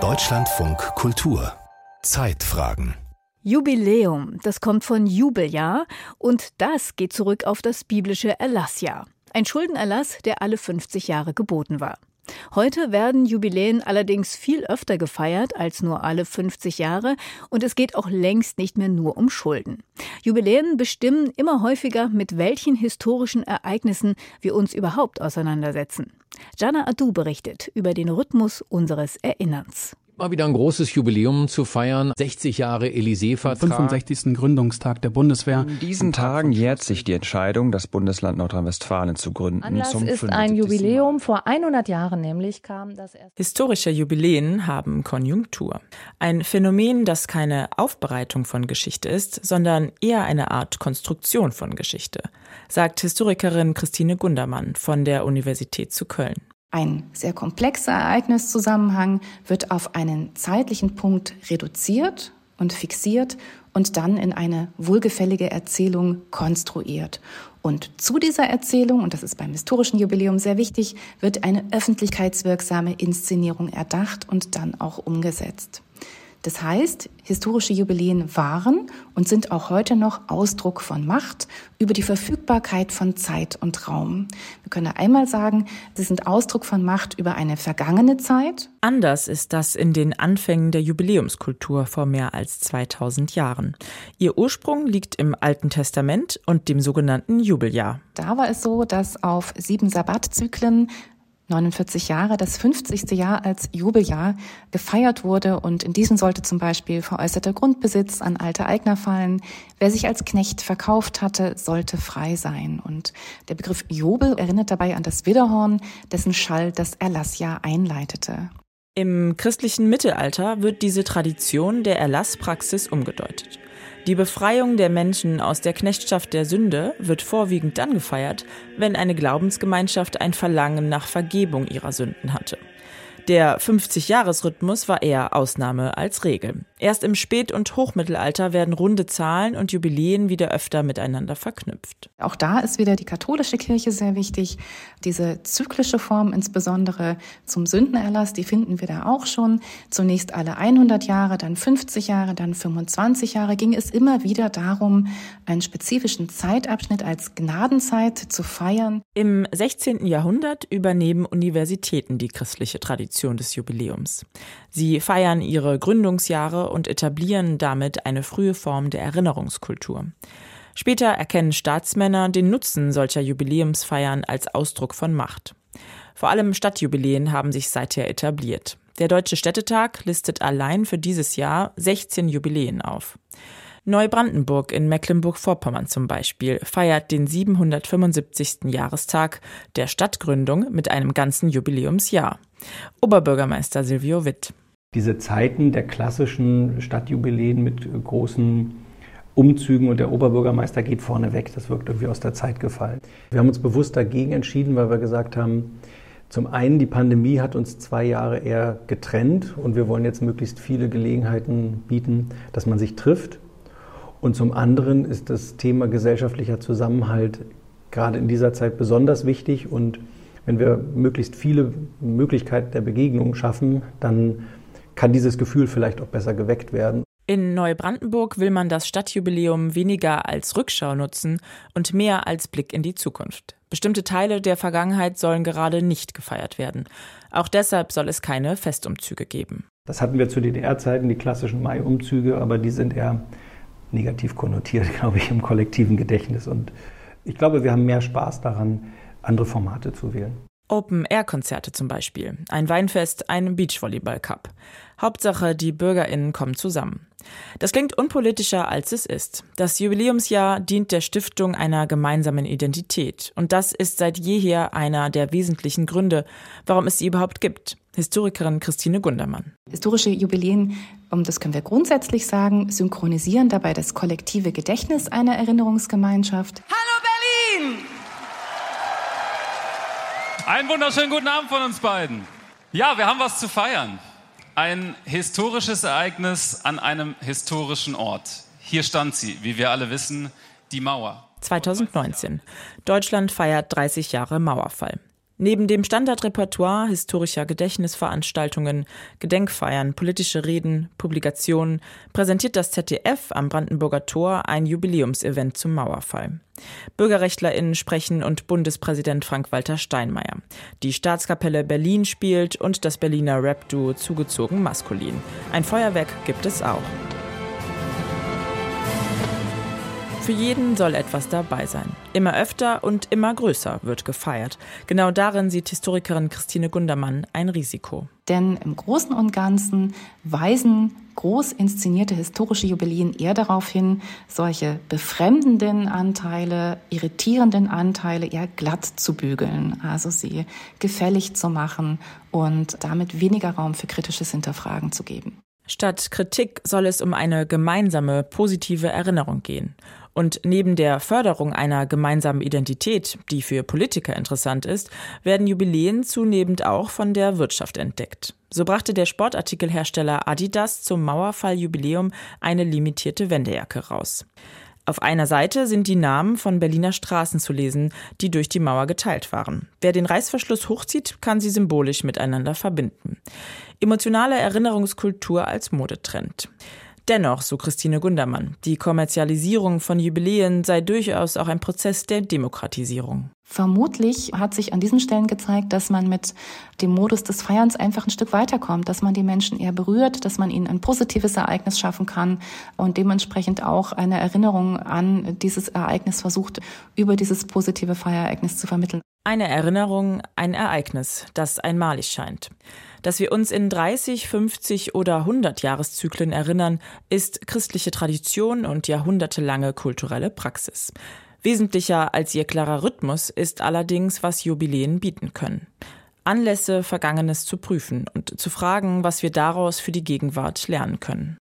Deutschlandfunk Kultur Zeitfragen Jubiläum, das kommt von Jubeljahr und das geht zurück auf das biblische Erlassjahr. Ein Schuldenerlass, der alle 50 Jahre geboten war. Heute werden Jubiläen allerdings viel öfter gefeiert als nur alle 50 Jahre und es geht auch längst nicht mehr nur um Schulden. Jubiläen bestimmen immer häufiger, mit welchen historischen Ereignissen wir uns überhaupt auseinandersetzen. Jana Adu berichtet über den Rhythmus unseres Erinnerns. Mal wieder ein großes Jubiläum zu feiern. 60 Jahre Élysée-Vertrag. 65. Gründungstag der Bundeswehr. In diesen Tagen jährt sich die Entscheidung, das Bundesland Nordrhein-Westfalen zu gründen. Anlass zum ist ein Jubiläum. Vor 100 Jahren nämlich kam das erste. Historische Jubiläen haben Konjunktur. Ein Phänomen, das keine Aufbereitung von Geschichte ist, sondern eher eine Art Konstruktion von Geschichte, sagt Historikerin Christine Gundermann von der Universität zu Köln. Ein sehr komplexer Ereigniszusammenhang wird auf einen zeitlichen Punkt reduziert und fixiert und dann in eine wohlgefällige Erzählung konstruiert. Und zu dieser Erzählung, und das ist beim historischen Jubiläum sehr wichtig, wird eine öffentlichkeitswirksame Inszenierung erdacht und dann auch umgesetzt. Das heißt, historische Jubiläen waren und sind auch heute noch Ausdruck von Macht über die Verfügbarkeit von Zeit und Raum. Wir können einmal sagen, sie sind Ausdruck von Macht über eine vergangene Zeit. Anders ist das in den Anfängen der Jubiläumskultur vor mehr als 2000 Jahren. Ihr Ursprung liegt im Alten Testament und dem sogenannten Jubeljahr. Da war es so, dass auf sieben Sabbatzyklen 49 Jahre, das 50. Jahr als Jubeljahr gefeiert wurde und in diesem sollte zum Beispiel veräußerter Grundbesitz an alte Eigner fallen. Wer sich als Knecht verkauft hatte, sollte frei sein. Und der Begriff Jubel erinnert dabei an das Widderhorn, dessen Schall das Erlassjahr einleitete. Im christlichen Mittelalter wird diese Tradition der Erlasspraxis umgedeutet. Die Befreiung der Menschen aus der Knechtschaft der Sünde wird vorwiegend dann gefeiert, wenn eine Glaubensgemeinschaft ein Verlangen nach Vergebung ihrer Sünden hatte. Der 50-Jahres-Rhythmus war eher Ausnahme als Regel. Erst im Spät- und Hochmittelalter werden runde Zahlen und Jubiläen wieder öfter miteinander verknüpft. Auch da ist wieder die katholische Kirche sehr wichtig. Diese zyklische Form insbesondere zum Sündenerlass, die finden wir da auch schon. Zunächst alle 100 Jahre, dann 50 Jahre, dann 25 Jahre ging es immer wieder darum, einen spezifischen Zeitabschnitt als Gnadenzeit zu feiern. Im 16. Jahrhundert übernehmen Universitäten die christliche Tradition. Tradition des Jubiläums. Sie feiern ihre Gründungsjahre und etablieren damit eine frühe Form der Erinnerungskultur. Später erkennen Staatsmänner den Nutzen solcher Jubiläumsfeiern als Ausdruck von Macht. Vor allem Stadtjubiläen haben sich seither etabliert. Der Deutsche Städtetag listet allein für dieses Jahr 16 Jubiläen auf. Neubrandenburg in Mecklenburg-Vorpommern zum Beispiel feiert den 775. Jahrestag der Stadtgründung mit einem ganzen Jubiläumsjahr. Oberbürgermeister Silvio Witt. Diese Zeiten der klassischen Stadtjubiläen mit großen Umzügen und der Oberbürgermeister geht vorne weg, das wirkt irgendwie aus der Zeit gefallen. Wir haben uns bewusst dagegen entschieden, weil wir gesagt haben, zum einen, die Pandemie hat uns zwei Jahre eher getrennt und wir wollen jetzt möglichst viele Gelegenheiten bieten, dass man sich trifft. Und zum anderen ist das Thema gesellschaftlicher Zusammenhalt gerade in dieser Zeit besonders wichtig. Und wenn wir möglichst viele Möglichkeiten der Begegnung schaffen, dann kann dieses Gefühl vielleicht auch besser geweckt werden. In Neubrandenburg will man das Stadtjubiläum weniger als Rückschau nutzen und mehr als Blick in die Zukunft. Bestimmte Teile der Vergangenheit sollen gerade nicht gefeiert werden. Auch deshalb soll es keine Festumzüge geben. Das hatten wir zu DDR-Zeiten, die klassischen Mai-Umzüge, aber die sind eher negativ konnotiert, glaube ich, im kollektiven Gedächtnis. Und ich glaube, wir haben mehr Spaß daran, andere Formate zu wählen. Open-Air-Konzerte zum Beispiel, ein Weinfest, ein Beachvolleyball-Cup. Hauptsache, die BürgerInnen kommen zusammen. Das klingt unpolitischer, als es ist. Das Jubiläumsjahr dient der Stiftung einer gemeinsamen Identität. Und das ist seit jeher einer der wesentlichen Gründe, warum es sie überhaupt gibt. Historikerin Christine Gundermann. Historische Jubiläen, das können wir grundsätzlich sagen, synchronisieren dabei das kollektive Gedächtnis einer Erinnerungsgemeinschaft. Hallo Berlin! Einen wunderschönen guten Abend von uns beiden. Ja, wir haben was zu feiern. Ein historisches Ereignis an einem historischen Ort. Hier stand sie, wie wir alle wissen, die Mauer. 2019. Deutschland feiert 30 Jahre Mauerfall. Neben dem Standardrepertoire historischer Gedächtnisveranstaltungen, Gedenkfeiern, politische Reden, Publikationen präsentiert das ZDF am Brandenburger Tor ein Jubiläumsevent zum Mauerfall. BürgerrechtlerInnen sprechen und Bundespräsident Frank-Walter Steinmeier. Die Staatskapelle Berlin spielt und das Berliner Rap-Duo zugezogen maskulin. Ein Feuerwerk gibt es auch. Für jeden soll etwas dabei sein. Immer öfter und immer größer wird gefeiert. Genau darin sieht Historikerin Christine Gundermann ein Risiko. Denn im Großen und Ganzen weisen groß inszenierte historische Jubiläen eher darauf hin, solche befremdenden Anteile, irritierenden Anteile eher glatt zu bügeln, also sie gefällig zu machen und damit weniger Raum für kritisches Hinterfragen zu geben. Statt Kritik soll es um eine gemeinsame, positive Erinnerung gehen. Und neben der Förderung einer gemeinsamen Identität, die für Politiker interessant ist, werden Jubiläen zunehmend auch von der Wirtschaft entdeckt. So brachte der Sportartikelhersteller Adidas zum Mauerfall-Jubiläum eine limitierte Wendejacke raus. Auf einer Seite sind die Namen von Berliner Straßen zu lesen, die durch die Mauer geteilt waren. Wer den Reißverschluss hochzieht, kann sie symbolisch miteinander verbinden. Emotionale Erinnerungskultur als Modetrend. Dennoch, so Christine Gundermann, die Kommerzialisierung von Jubiläen sei durchaus auch ein Prozess der Demokratisierung. Vermutlich hat sich an diesen Stellen gezeigt, dass man mit dem Modus des Feierns einfach ein Stück weiterkommt, dass man die Menschen eher berührt, dass man ihnen ein positives Ereignis schaffen kann und dementsprechend auch eine Erinnerung an dieses Ereignis versucht, über dieses positive Feierereignis zu vermitteln. Eine Erinnerung, ein Ereignis, das einmalig scheint. Dass wir uns in 30, 50 oder 100 Jahreszyklen erinnern, ist christliche Tradition und jahrhundertelange kulturelle Praxis. Wesentlicher als ihr klarer Rhythmus ist allerdings, was Jubiläen bieten können. Anlässe, Vergangenes zu prüfen und zu fragen, was wir daraus für die Gegenwart lernen können.